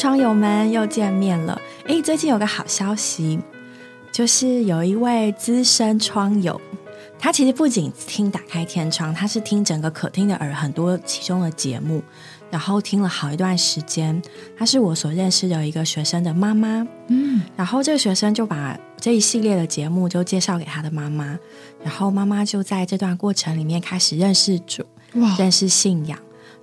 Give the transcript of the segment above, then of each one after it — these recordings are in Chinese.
窗友们又见面了。诶，最近有个好消息，就是有一位资深窗友，他其实不仅听打开天窗，他是听整个可听的耳很多其中的节目，然后听了好一段时间。他是我所认识的一个学生的妈妈，嗯，然后这个学生就把这一系列的节目就介绍给他的妈妈，然后妈妈就在这段过程里面开始认识主，认识信仰。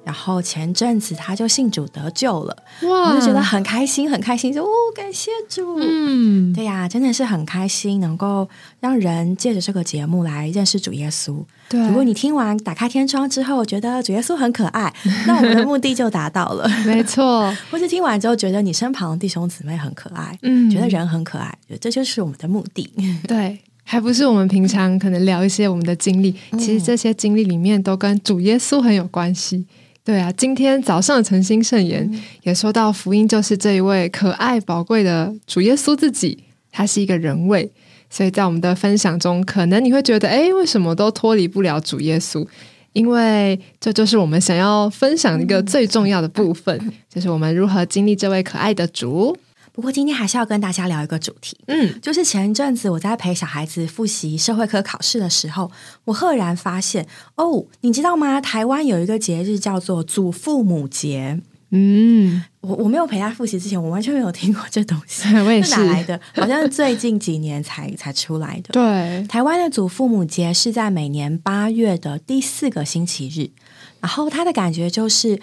然后前阵子他就信主得救了，哇！我就觉得很开心，很开心，就哦，感谢主，嗯，对呀，真的是很开心，能够让人借着这个节目来认识主耶稣。对，如果你听完打开天窗之后觉得主耶稣很可爱，那我们的目的就达到了，没 错。或是听完之后觉得你身旁的弟兄姊妹很可爱，嗯，觉得人很可爱，这就是我们的目的。对，还不是我们平常可能聊一些我们的经历，其实这些经历里面都跟主耶稣很有关系。对啊，今天早上的诚心圣言也说到，福音就是这一位可爱宝贵的主耶稣自己，他是一个人位，所以在我们的分享中，可能你会觉得，哎，为什么都脱离不了主耶稣？因为这就是我们想要分享一个最重要的部分，就是我们如何经历这位可爱的主。不过今天还是要跟大家聊一个主题，嗯，就是前一阵子我在陪小孩子复习社会科考试的时候，我赫然发现，哦，你知道吗？台湾有一个节日叫做祖父母节。嗯，我我没有陪他复习之前，我完全没有听过这东西，我也是哪来的？好像最近几年才 才出来的。对，台湾的祖父母节是在每年八月的第四个星期日，然后他的感觉就是。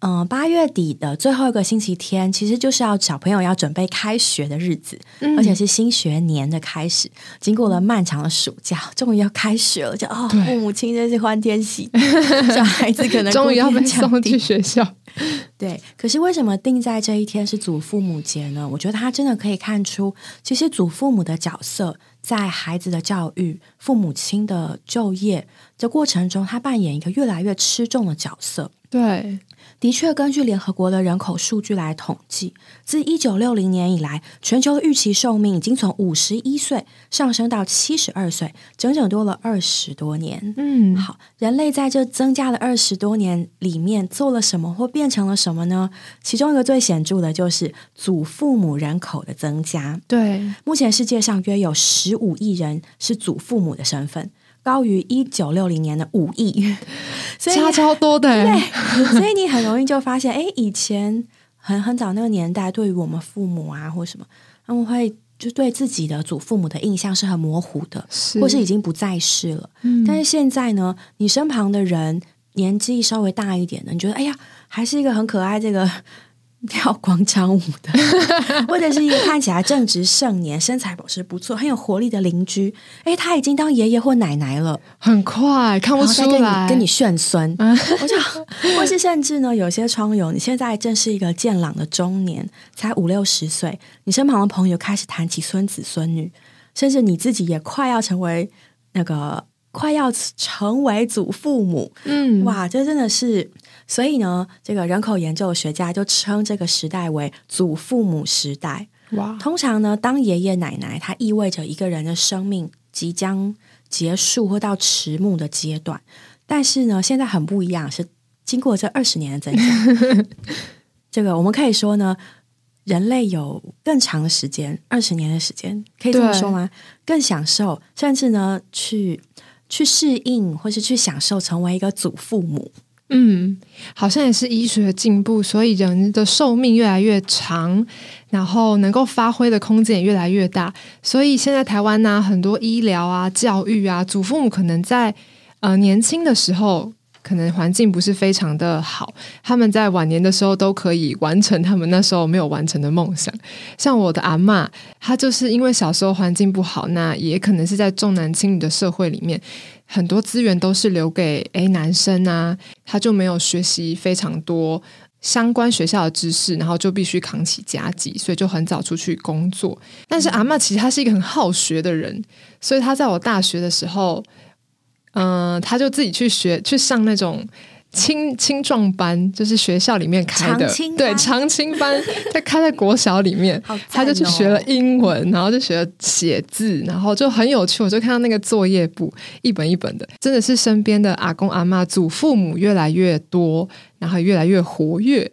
嗯，八月底的最后一个星期天，其实就是要小朋友要准备开学的日子，而且是新学年的开始。经过了漫长的暑假，终于要开学了，就哦，父母亲真是欢天喜地，小孩子可能终于要被送去学校。对，可是为什么定在这一天是祖父母节呢？我觉得他真的可以看出，其实祖父母的角色在孩子的教育、父母亲的就业这过程中，他扮演一个越来越吃重的角色。对。的确，根据联合国的人口数据来统计，自一九六零年以来，全球的预期寿命已经从五十一岁上升到七十二岁，整整多了二十多年。嗯，好，人类在这增加的二十多年里面做了什么，或变成了什么呢？其中一个最显著的就是祖父母人口的增加。对，目前世界上约有十五亿人是祖父母的身份。高于一九六零年的五亿，差超多的。对，所以你很容易就发现，哎，以前很很早那个年代，对于我们父母啊，或什么，他们会就对自己的祖父母的印象是很模糊的，或是已经不在世了。嗯，但是现在呢，你身旁的人年纪稍微大一点的，你觉得，哎呀，还是一个很可爱这个。跳广场舞的，或者是一个看起来正值盛年、身材保持不错、很有活力的邻居。哎，他已经当爷爷或奶奶了，很快看不出来，跟你炫孙。我想，或是甚至呢，有些窗友，你现在正是一个健朗的中年，才五六十岁，你身旁的朋友开始谈起孙子孙女，甚至你自己也快要成为那个，快要成为祖父母。嗯，哇，这真的是。所以呢，这个人口研究学家就称这个时代为祖父母时代。哇！通常呢，当爷爷奶奶，它意味着一个人的生命即将结束或到迟暮的阶段。但是呢，现在很不一样，是经过这二十年的增长，这个我们可以说呢，人类有更长的时间，二十年的时间，可以这么说吗？更享受，甚至呢，去去适应，或是去享受成为一个祖父母。嗯，好像也是医学的进步，所以人的寿命越来越长，然后能够发挥的空间也越来越大。所以现在台湾呢，很多医疗啊、教育啊，祖父母可能在呃年轻的时候，可能环境不是非常的好，他们在晚年的时候都可以完成他们那时候没有完成的梦想。像我的阿妈，她就是因为小时候环境不好，那也可能是在重男轻女的社会里面。很多资源都是留给诶男生啊，他就没有学习非常多相关学校的知识，然后就必须扛起家计，所以就很早出去工作。但是阿妈其实他是一个很好学的人，所以他在我大学的时候，嗯，他就自己去学去上那种。青青壮班就是学校里面开的，对长青班，他开在国小里面，他就去学了英文，然后就学了写字，然后就很有趣。我就看到那个作业簿一本一本的，真的是身边的阿公阿妈、祖父母越来越多，然后越来越活跃。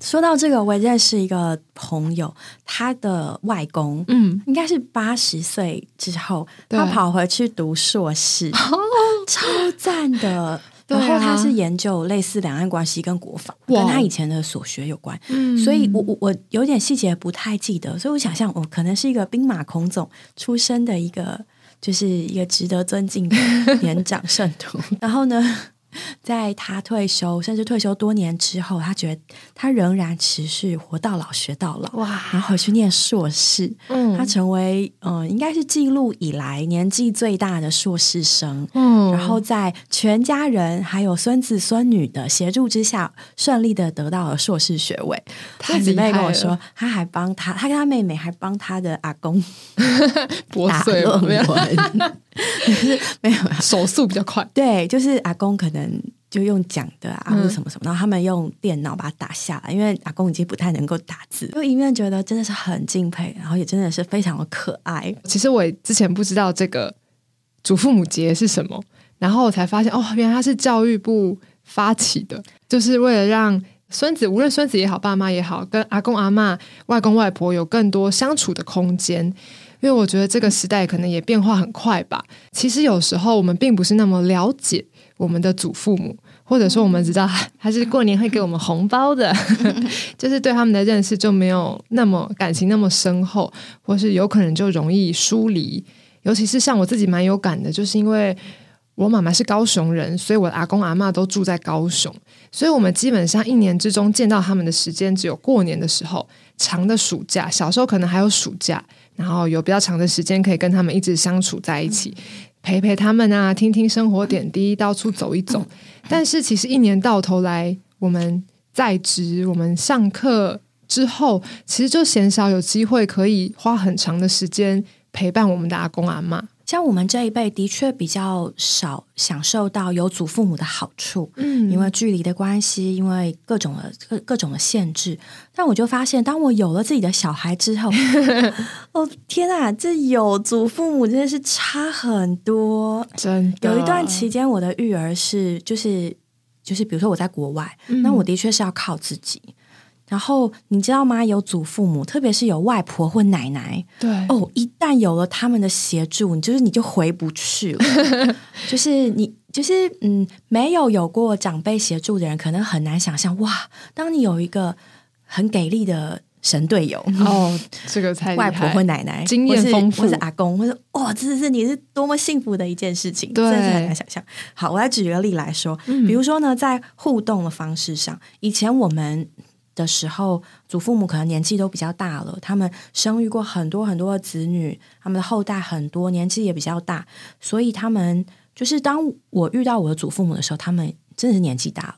说到这个，我也认识一个朋友，他的外公，嗯，应该是八十岁之后，他跑回去读硕士，哦 超赞的。然后他是研究类似两岸关系跟国防，跟他以前的所学有关。嗯所以我我我有点细节不太记得，所以我想象我可能是一个兵马孔总出身的一个，就是一个值得尊敬的年长圣徒。然后呢，在他退休甚至退休多年之后，他觉得他仍然持续活到老学到老，哇，然后回去念硕士。嗯他成为嗯、呃应该是记录以来年纪最大的硕士生。嗯然后在全家人还有孙子孙女的协助之下，顺利的得到了硕士学位。他姊妹跟我说，他还帮他，他跟他妹妹还帮他的阿公 打破碎论没有文，没有手速比较快，对，就是阿公可能就用讲的啊，嗯或者什么什么，然后他们用电脑把它打下来，因为阿公已经不太能够打字，就一面觉得真的是很敬佩，然后也真的是非常的可爱。其实我也之前不知道这个祖父母节是什么，然后我才发现哦，原来它是教育部发起的，就是为了让孙子，无论孙子也好，爸妈也好，跟阿公阿嬷、外公外婆有更多相处的空间。因为我觉得这个时代可能也变化很快吧。其实有时候我们并不是那么了解我们的祖父母，或者说我们知道 他是过年会给我们红包的，就是对他们的认识就没有那么感情那么深厚，或是有可能就容易疏离。尤其是像我自己蛮有感的，就是因为我妈妈是高雄人，所以我的阿公阿嬷都住在高雄，所以我们基本上一年之中见到他们的时间只有过年的时候，长的暑假，小时候可能还有暑假，然后有比较长的时间可以跟他们一直相处在一起，陪陪他们啊，听听生活点滴，到处走一走。但是其实一年到头来，我们在职，我们上课之后，其实就鲜少有机会可以花很长的时间陪伴我们的阿公阿嬷。像我们这一辈的确比较少享受到有祖父母的好处，嗯因为距离的关系，因为各种的各各种的限制。但我就发现，当我有了自己的小孩之后，哦天啊，这有祖父母真的是差很多。真的有一段期间，我的育儿是就是就是，比如说我在国外，嗯那我的确是要靠自己。然后你知道吗？有祖父母，特别是有外婆或奶奶，对哦，一旦有了他们的协助，你就是你就回不去了。就是你就是嗯，没有有过长辈协助的人，可能很难想象哇，当你有一个很给力的神队友。哦，这个太外婆或奶奶，经验丰富或是阿公，或者哇，这是你是多么幸福的一件事情，对真的是很难想象。好，我来举个例来说，嗯比如说呢，在互动的方式上，以前我们的时候，祖父母可能年纪都比较大了，他们生育过很多很多的子女，他们的后代很多，年纪也比较大，所以他们就是当我遇到我的祖父母的时候，他们真的是年纪大了。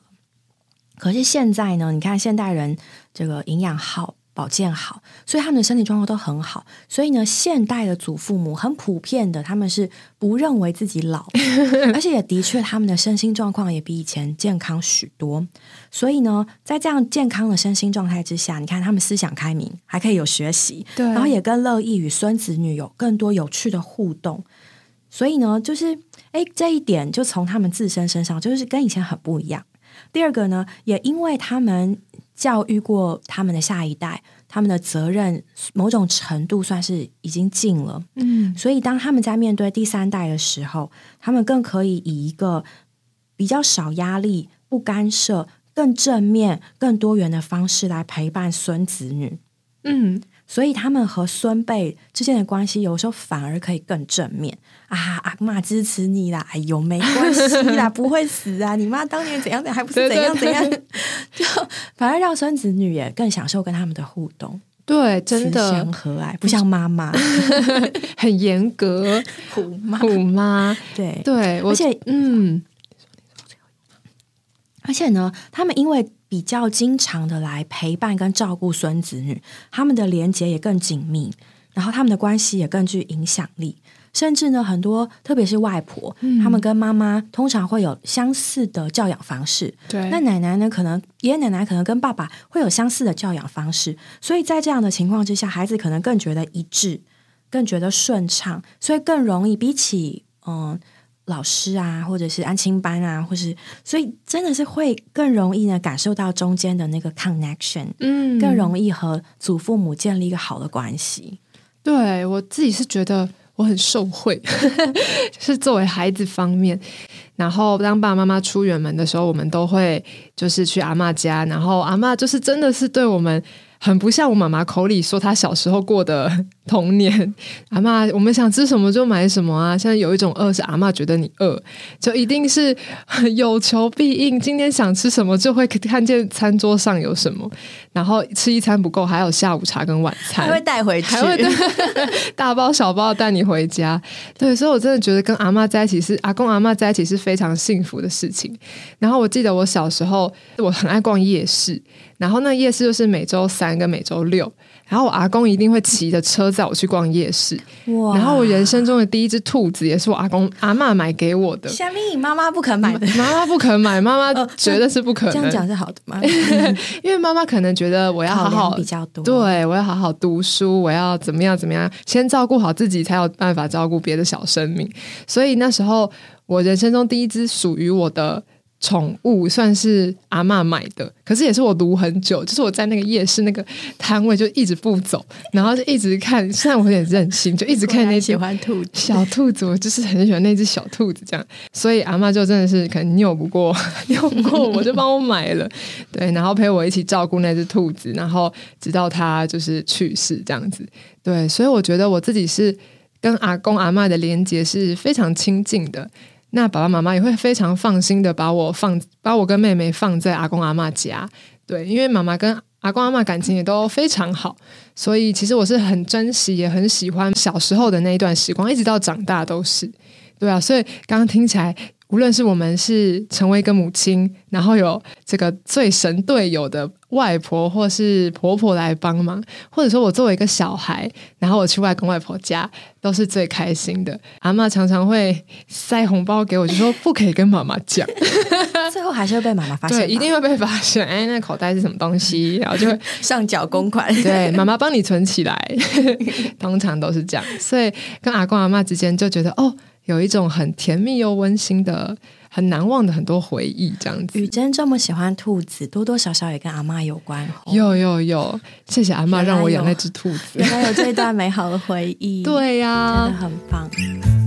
可是现在呢，你看现代人这个营养好。保健好，所以他们的身体状况都很好。所以呢，现代的祖父母很普遍的，他们是不认为自己老，而且也的确他们的身心状况也比以前健康许多。所以呢，在这样健康的身心状态之下，你看他们思想开明，还可以有学习，对然后也更乐意与孙子女有更多有趣的互动。所以呢，就是哎，这一点就从他们自身身上，就是跟以前很不一样。第二个呢，也因为他们教育过他们的下一代，他们的责任某种程度算是已经尽了，嗯。所以当他们在面对第三代的时候，他们更可以以一个比较少压力、不干涉、更正面、更多元的方式来陪伴孙子女。嗯，所以他们和孙辈之间的关系，有时候反而可以更正面。啊！阿妈支持你啦，哎呦，没关系啦，不会死啊！你妈当年怎样怎样，还不是怎样怎样，就反而让孙子女也更享受跟他们的互动，对，真慈的祥和蔼，不像妈妈。很严格，虎妈，虎妈，对。对，而且嗯，而且呢，他们因为比较经常的来陪伴跟照顾孙子女，他们的连结也更紧密，然后他们的关系也更具影响力。甚至呢，很多特别是外婆，嗯他们跟妈妈通常会有相似的教养方式。对，那奶奶呢，可能爷爷奶奶可能跟爸爸会有相似的教养方式，所以在这样的情况之下，孩子可能更觉得一致，更觉得顺畅，所以更容易比起嗯老师啊，或者是安亲班啊，或是所以真的是会更容易呢感受到中间的那个 connection，嗯更容易和祖父母建立一个好的关系。对我自己是觉得我很受惠，是作为孩子方面。然后当爸爸妈妈出远门的时候，我们都会就是去阿嬷家，然后阿嬷就是真的是对我们。很不像我妈妈口里说她小时候过的童年。阿妈，我们想吃什么就买什么啊！现在有一种饿是阿妈觉得你饿，就一定是 有求必应。今天想吃什么，就会看见餐桌上有什么，然后吃一餐不够，还有下午茶跟晚餐，还会带回去，还会 大包小包带你回家。对，所以我真的觉得跟阿妈在一起是阿公阿妈在一起是非常幸福的事情。然后我记得我小时候我很爱逛夜市。然后那夜市就是每周三跟每周六，然后我阿公一定会骑着车载我去逛夜市。哇！然后我人生中的第一只兔子也是我阿公阿妈买给我的。虾米妈妈不肯买的，妈妈不肯买，妈妈 觉得是不可能。这样讲是好的吗？因为妈妈可能觉得我要好好比较多，对我要好好读书，我要怎么样怎么样，先照顾好自己，才有办法照顾别的小生命。所以那时候我人生中第一只属于我的。宠物算是阿妈买的，可是也是我读很久，就是我在那个夜市那个摊位就一直不走，然后就一直看。虽然我有点任性，就一直看那喜欢兔子小兔子，我就是很喜欢那只小兔子这样。所以阿妈就真的是可能拗不过，拗不过我就帮我买了，对，然后陪我一起照顾那只兔子，然后直到它就是去世这样子。对，所以我觉得我自己是跟阿公阿妈的连接是非常亲近的。那爸爸妈妈也会非常放心的把我放，把我跟妹妹放在阿公阿妈家，对，因为妈妈跟阿公阿妈感情也都非常好，所以其实我是很珍惜，也很喜欢小时候的那一段时光，一直到长大都是，对啊，所以刚刚听起来。无论是我们是成为一个母亲，然后有这个最神队友的外婆或是婆婆来帮忙，或者说我作为一个小孩，然后我去外公外婆家，都是最开心的。阿妈常常会塞红包给我，就说不可以跟妈妈讲，最后还是会被妈妈发现，对，一定会被发现。哎，那口袋是什么东西？然后就会上缴公款，对，妈妈帮你存起来，通常都是这样。所以跟阿公阿妈之间就觉得哦。有一种很甜蜜又温馨的、很难忘的很多回忆，这样子。雨珍这么喜欢兔子，多多少少也跟阿妈有关。有有有，谢谢阿妈让我养那只兔子，原来有这段美好的回忆。对呀，真的很棒。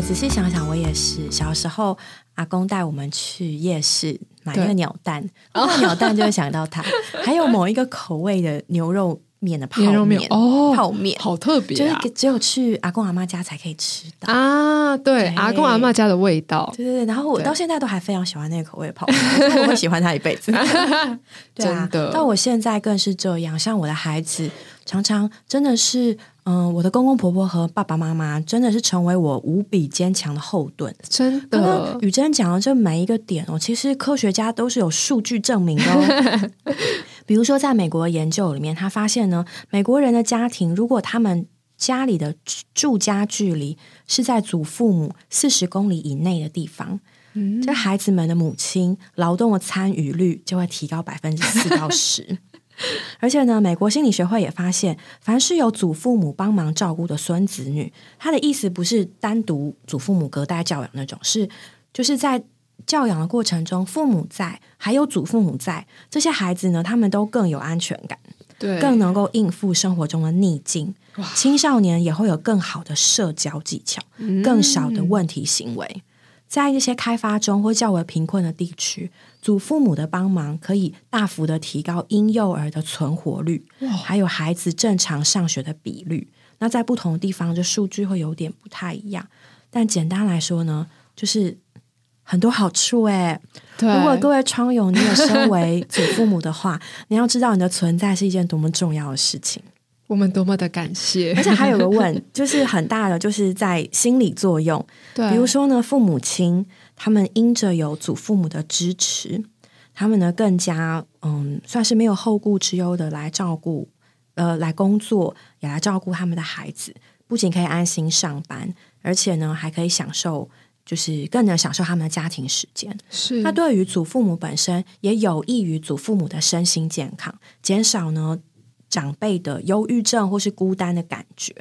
仔细想想，我也是小时候，阿公带我们去夜市买那个鸟蛋，鸟蛋就会想到它。还有某一个口味的牛肉面的泡面哦，泡面好特别，就是只有去阿公阿妈家才可以吃到啊。对，阿公阿妈家的味道，对对对。然后我到现在都还非常喜欢那个口味的泡面，我会喜欢它一辈子。真的，但我现在更是这样，像我的孩子，常常真的是。嗯，我的公公婆婆和爸爸妈妈真的是成为我无比坚强的后盾。真的，雨珍讲的这每一个点哦，其实科学家都是有数据证明的哦。比如说，在美国研究里面，他发现呢，美国人的家庭如果他们家里的住家距离是在祖父母四十公里以内的地方，这孩子们的母亲劳动的参与率就会提高百分之四到十。而且呢，美国心理学会也发现，凡是有祖父母帮忙照顾的孙子女，他的意思不是单独祖父母隔代教养那种，是就是在教养的过程中，父母在，还有祖父母在，这些孩子呢，他们都更有安全感，对，更能够应付生活中的逆境。青少年也会有更好的社交技巧，更少的问题行为。在一些开发中或较为贫困的地区，祖父母的帮忙可以大幅的提高婴幼儿的存活率，还有孩子正常上学的比率。那在不同的地方，这数据会有点不太一样。但简单来说呢，就是很多好处诶。如果各位窗友，你也身为祖父母的话，你要知道你的存在是一件多么重要的事情。我们多么的感谢！而且还有个问，就是很大的，就是在心理作用。对，比如说呢，父母亲他们因着有祖父母的支持，他们呢更加嗯，算是没有后顾之忧的来照顾，呃，来工作也来照顾他们的孩子，不仅可以安心上班，而且呢还可以享受，就是更能享受他们的家庭时间。是那对于祖父母本身，也有益于祖父母的身心健康，减少呢长辈的忧郁症或是孤单的感觉，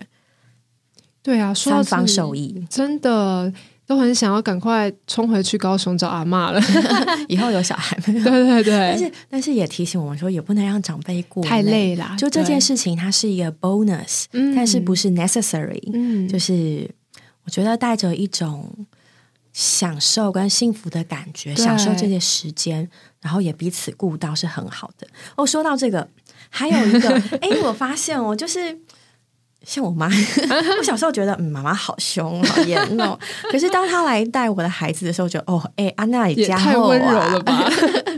对啊，说到三方受益。真的都很想要赶快冲回去高雄找阿妈了。以后有小孩没有？对对对，但是但是也提醒我们说，也不能让长辈过太累了。就这件，事情，它是一个 bonus，、嗯但是不是 necessary。嗯，就是我觉得带着一种享受跟幸福的感觉，享受这些时间，然后也彼此顾到是很好的。哦，说到这个，还有一个，哎，我发现我就是。像我妈，我小时候觉得，嗯，妈妈好凶，好严哦。可是当她来带我的孩子的时候，就哦，哎，安娜也太温柔啊了吧？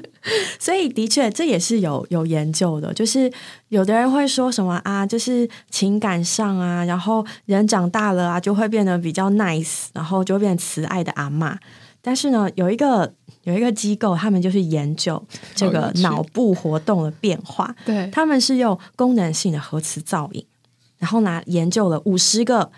所以的确，这也是有有研究的，就是有的人会说什么啊，就是情感上啊，然后人长大了啊，就会变得比较 nice，然后就会变慈爱的阿嬷。但是呢，有一个有一个机构，他们就是研究这个脑部活动的变化，对，他们是用功能性的核磁造影，然后呢研究了五十个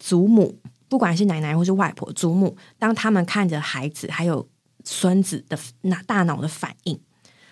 祖母，不管是奶奶或是外婆，祖母当他们看着孩子还有孙子的那大脑的反应，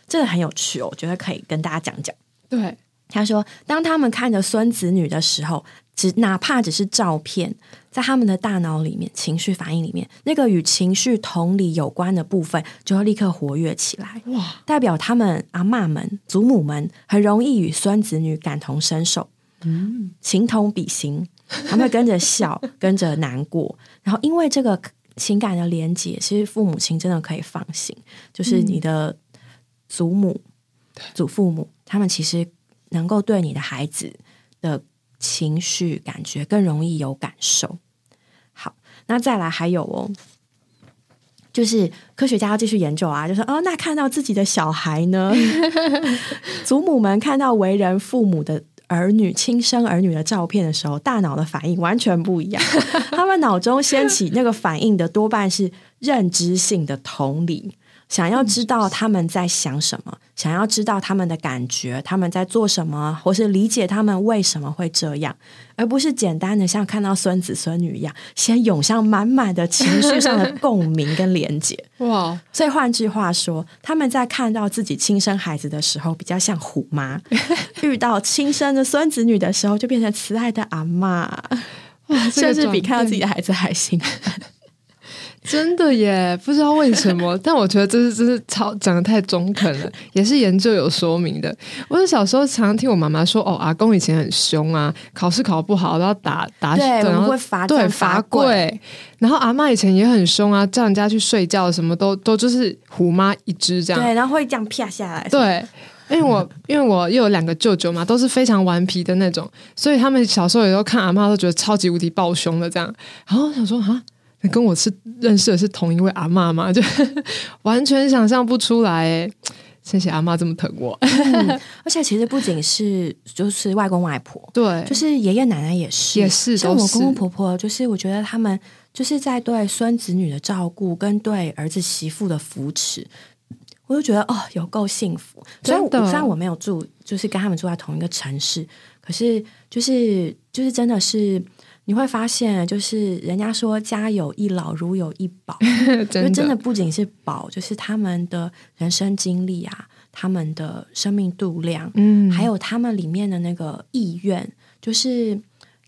这个很有趣哦，我觉得可以跟大家讲讲。对，他说，当他们看着孙子女的时候，只哪怕只是照片，在他们的大脑里面、情绪反应里面，那个与情绪同理有关的部分就会立刻活跃起来。哇，代表他们阿妈们、祖母们很容易与孙子女感同身受，嗯，情同比心，他们会跟着笑，跟着难过，然后因为这个情感的连接，其实父母亲真的可以放心，就是你的祖母、祖父母，他们其实能够对你的孩子的情绪感觉更容易有感受。好，那再来还有哦，就是科学家要继续研究啊，就说哦，那看到自己的小孩呢，祖母们看到为人父母的儿女、亲生儿女的照片的时候，大脑的反应完全不一样。他们脑中掀起那个反应的多半是认知性的同理，想要知道他们在想什么，想要知道他们的感觉，他们在做什么，或是理解他们为什么会这样，而不是简单的像看到孙子孙女一样，先涌上满满的情绪上的 共鸣跟连接。哇，所以换句话说，他们在看到自己亲生孩子的时候，比较像虎妈；遇到亲生的孙子女的时候，就变成慈爱的阿嬷，哇，这个甚至比看到自己的孩子还兴奋。真的耶，不知道为什么，但我觉得这是真是超讲的太中肯了，也是研究有说明的。我小时候常常听我妈妈说，哦，阿公以前很凶啊，考试考不好都要打打，对，我然后会罚对罚跪。然后阿妈以前也很凶啊，叫人家去睡觉，什么都都就是虎妈一只这样。对，然后会这样啪下来。对，因为我 因为我又有两个舅舅嘛，都是非常顽皮的那种，所以他们小时候也都看阿妈都觉得超级无敌暴凶的这样。然后我想说啊，你跟我是认识的是同一位阿妈吗？就完全想象不出来诶。谢谢阿妈这么疼我。而且其实不仅是就是外公外婆，对，就是爷爷奶奶也是，也是像我公公婆婆，就是我觉得他们就是在对孙子女的照顾跟对儿子媳妇的扶持。我就觉得哦，有够幸福。虽然我虽然我没有住，就是跟他们住在同一个城市，可是就是就是真的是你会发现，就是人家说家有一老，如有一宝。真的就真的不仅是宝，就是他们的人生经历啊，他们的生命度量，嗯，还有他们里面的那个意愿，就是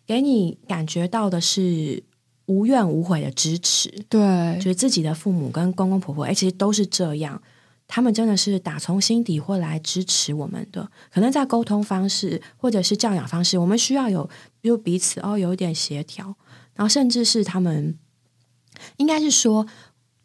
给你感觉到的是无怨无悔的支持，对就是自己的父母跟公公婆婆，哎，其实都是这样。他们真的是打从心底会来支持我们的，可能在沟通方式或者是教养方式，我们需要有就彼此哦有一点协调，然后甚至是他们应该是说，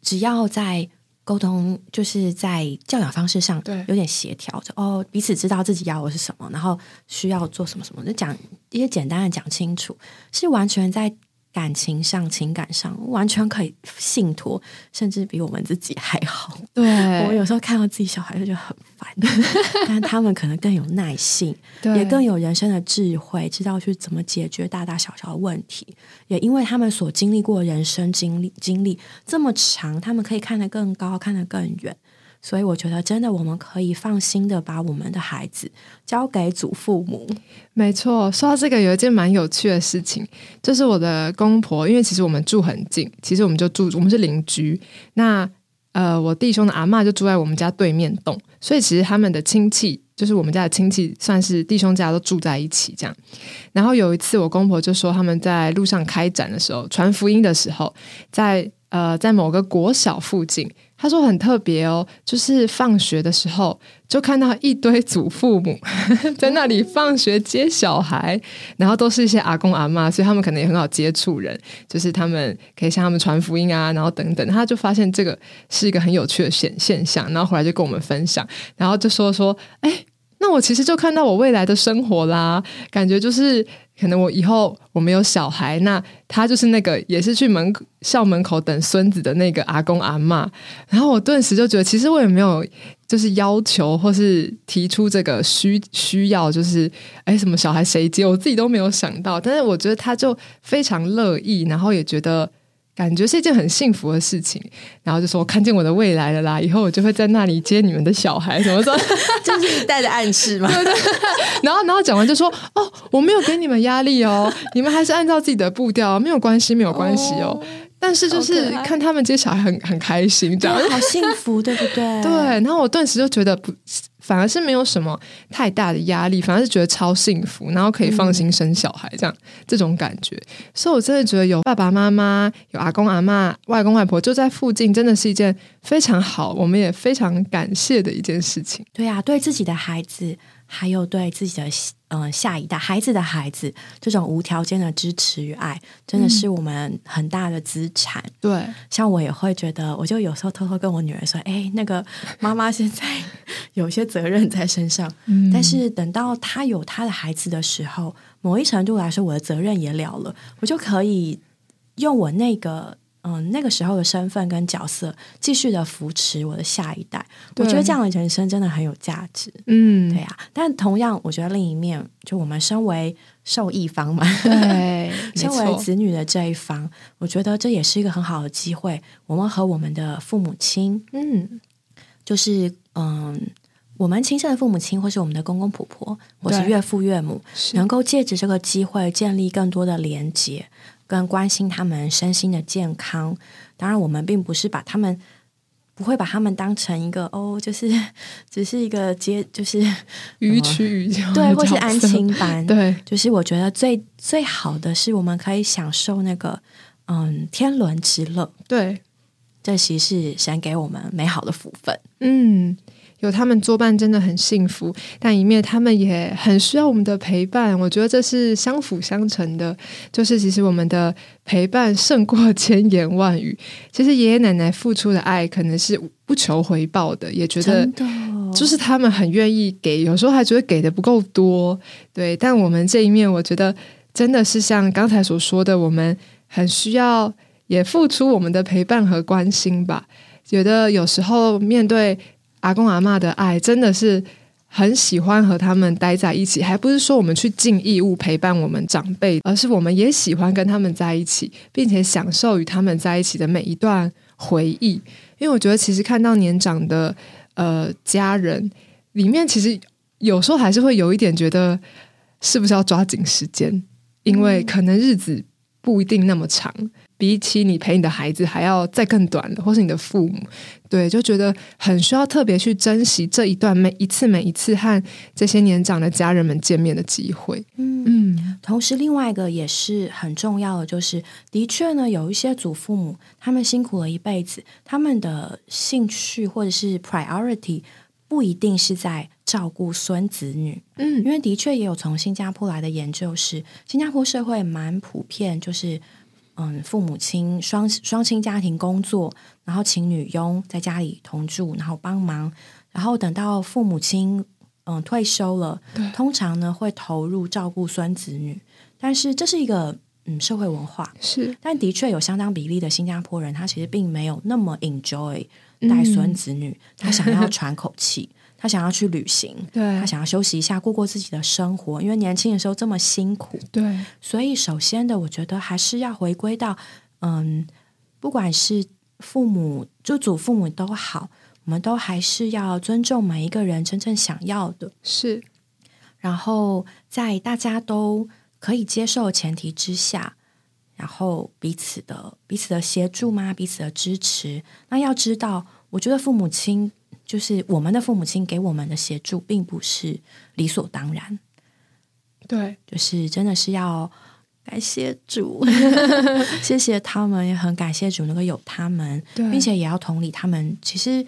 只要在沟通，就是在教养方式上对。有点协调，就哦彼此知道自己要的是什么，然后需要做什么什么，就讲一些简单的讲清楚，是完全在感情上、情感上完全可以信托，甚至比我们自己还好。对 我有时候看到自己小孩就觉得很烦，但他们可能更有耐性，对也更有人生的智慧，知道去怎么解决大大小小的问题。也因为他们所经历过的人生经历经历这么长，他们可以看得更高，看得更远。所以我觉得，真的我们可以放心的把我们的孩子交给祖父母。没错，说到这个，有一件蛮有趣的事情，就是我的公婆，因为其实我们住很近，其实我们就住，我们是邻居。那呃，我弟兄的阿嬷就住在我们家对面栋，所以其实他们的亲戚，就是我们家的亲戚，算是弟兄家都住在一起这样。然后有一次，我公婆就说他们在路上开展的时候，传福音的时候，在呃在某个国小附近。他说很特别哦，就是放学的时候就看到一堆祖父母 在那里放学接小孩，然后都是一些阿公阿妈，所以他们可能也很好接触人，就是他们可以向他们传福音啊，然后等等。他就发现这个是一个很有趣的现现象，然后回来就跟我们分享，然后就说说，哎，那我其实就看到我未来的生活啦，感觉就是。可能我以后我没有小孩，那他就是那个也是去门校门口等孙子的那个阿公阿妈。然后我顿时就觉得，其实我也没有就是要求或是提出这个需需要，就是哎什么小孩谁接，我自己都没有想到。但是我觉得他就非常乐意，然后也觉得。感觉是一件很幸福的事情，然后就说：“我看见我的未来了啦，以后我就会在那里接你们的小孩。”怎么说？就是带着暗示嘛。然后，然后讲完就说：“哦，我没有给你们压力哦，你们还是按照自己的步调，没有关系，没有关系哦。”但是就是看他们接小孩很很开心，这样好幸福，对不对？对。然后我顿时就觉得不，反而是没有什么太大的压力，反而是觉得超幸福，然后可以放心生小孩，这样这种感觉。所以我真的觉得有爸爸妈妈、有阿公阿妈、外公外婆就在附近，真的是一件非常好，我们也非常感谢的一件事情。对啊，对自己的孩子。还有对自己的嗯下一代孩子的孩子这种无条件的支持与爱，真的是我们很大的资产。对，像我也会觉得，我就有时候偷偷跟我女儿说：“哎，那个妈妈现在 有些责任在身上，但是等到她有她的孩子的时候，某一程度来说，我的责任也了了，我就可以用我那个。”嗯，那个时候的身份跟角色，继续的扶持我的下一代，我觉得这样的人生真的很有价值。嗯，对呀。但同样，我觉得另一面，就我们身为受益方嘛，对，身为子女的这一方，我觉得这也是一个很好的机会。我们和我们的父母亲，嗯，就是嗯，我们亲生的父母亲，或是我们的公公婆婆，或是岳父岳母，能够借着这个机会建立更多的连接。跟关心他们身心的健康，当然我们并不是把他们不会把他们当成一个哦，就是 只是一个接就是予取予求，对，或是安亲班，对，就是我觉得最最好的是我们可以享受那个嗯天伦之乐，对，这其实是神给我们美好的福分，嗯。有他们作伴真的很幸福，但一面他们也很需要我们的陪伴。我觉得这是相辅相成的，就是其实我们的陪伴胜过千言万语。其实爷爷奶奶付出的爱可能是不求回报的，也觉得就是他们很愿意给，有时候还觉得给的不够多。对，但我们这一面，我觉得真的是像刚才所说的，我们很需要也付出我们的陪伴和关心吧。觉得有时候面对。阿公阿妈的爱真的是很喜欢和他们待在一起，还不是说我们去尽义务陪伴我们长辈，而是我们也喜欢跟他们在一起，并且享受与他们在一起的每一段回忆。因为我觉得，其实看到年长的呃家人里面，其实有时候还是会有一点觉得，是不是要抓紧时间？因为可能日子不一定那么长。比起你陪你的孩子还要再更短的，或是你的父母，对，就觉得很需要特别去珍惜这一段每一次每一次和这些年长的家人们见面的机会。嗯嗯，同时另外一个也是很重要的，就是的确呢，有一些祖父母他们辛苦了一辈子，他们的兴趣或者是 priority 不一定是在照顾孙子女。嗯，因为的确也有从新加坡来的研究是，新加坡社会蛮普遍，就是。嗯，父母亲双双亲家庭工作，然后请女佣在家里同住，然后帮忙，然后等到父母亲嗯退休了，通常呢会投入照顾孙子女。但是这是一个嗯社会文化。是，但的确有相当比例的新加坡人，他其实并没有那么 enjoy 带孙子女，他想要喘口气，他想要去旅行，对他想要休息一下，过过自己的生活。因为年轻的时候这么辛苦，对，所以首先的，我觉得还是要回归到，嗯，不管是父母就祖父母都好，我们都还是要尊重每一个人真正想要的。是，然后在大家都可以接受的前提之下，然后彼此的彼此的协助吗？彼此的支持。那要知道，我觉得父母亲就是我们的父母亲给我们的协助，并不是理所当然，对，就是真的是要感谢主，谢谢他们，也很感谢主能够有他们，并且也要同理他们，其实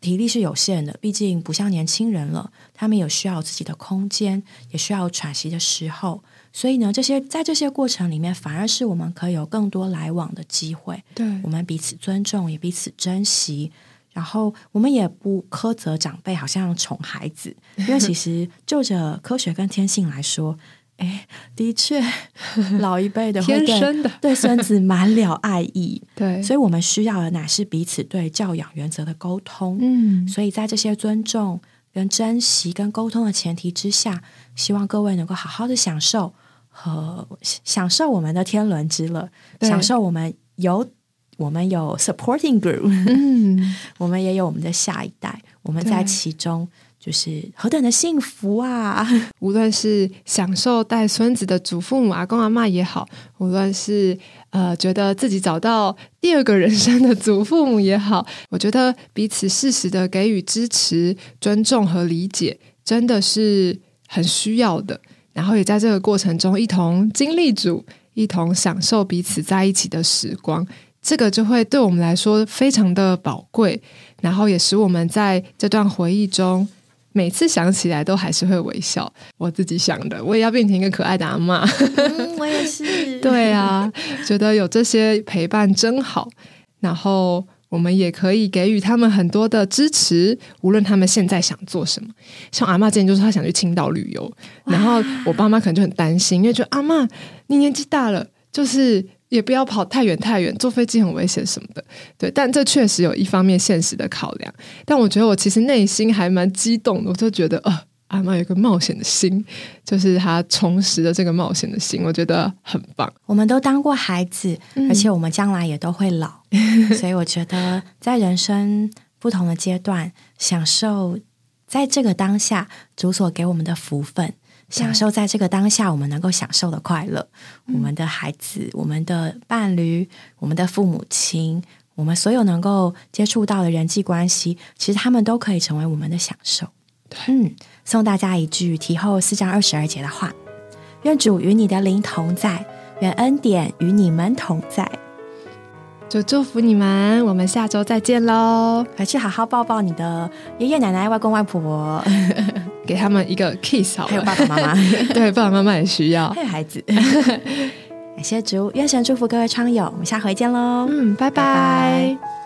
体力是有限的，毕竟不像年轻人了，他们有需要自己的空间，也需要喘息的时候。所以呢，这些在这些过程里面，反而是我们可以有更多来往的机会。对我，们彼此尊重，也彼此珍惜。然后我们也不苛责长辈，好像宠孩子，因为其实就着科学跟天性来说，哎，的确，老一辈的会对天生的，对孙子满了爱意，对，所以我们需要的乃是彼此对教养原则的沟通。嗯，所以在这些尊重、跟珍惜、跟沟通的前提之下，希望各位能够好好的享受和享受我们的天伦之乐，享受我们有我们有 supporting group，嗯，我们也有我们的下一代，我们在其中就是何等的幸福啊！无论是享受带孙子的祖父母、阿公阿妈也好，无论是呃觉得自己找到第二个人生的祖父母也好，我觉得彼此适时的给予支持、尊重和理解，真的是很需要的。然后也在这个过程中一同经历主，一同享受彼此在一起的时光，这个就会对我们来说非常的宝贵，然后也使我们在这段回忆中。每次想起来都还是会微笑。我自己想的，我也要变成一个可爱的阿妈。嗯，我也是。对啊，觉得有这些陪伴真好。然后我们也可以给予他们很多的支持，无论他们现在想做什么。像阿妈之前就是她想去青岛旅游，然后我爸妈可能就很担心，因为觉得阿妈你年纪大了，就是。也不要跑太远太远，坐飞机很危险什么的，对。但这确实有一方面现实的考量。但我觉得我其实内心还蛮激动的，我就觉得呃，阿妈有个冒险的心，就是她重拾了这个冒险的心，我觉得很棒。我们都当过孩子，嗯而且我们将来也都会老，所以我觉得在人生不同的阶段，享受在这个当下主所给我们的福分，享受在这个当下我们能够享受的快乐。我们的孩子、我们的伴侣、我们的父母亲，我们所有能够接触到的人际关系，其实他们都可以成为我们的享受。嗯，送大家一句提后四章二十二节的话：愿主与你的灵同在，愿恩典与你们同在。就祝福你们，我们下周再见喽！回去好好抱抱你的爷爷奶奶、外公外婆，给他们一个 kiss 好，还有爸爸妈妈，对爸爸妈妈也需要。还有孩子。感谢植物，愿神祝福各位窗友，我们下回见喽。嗯，拜拜拜拜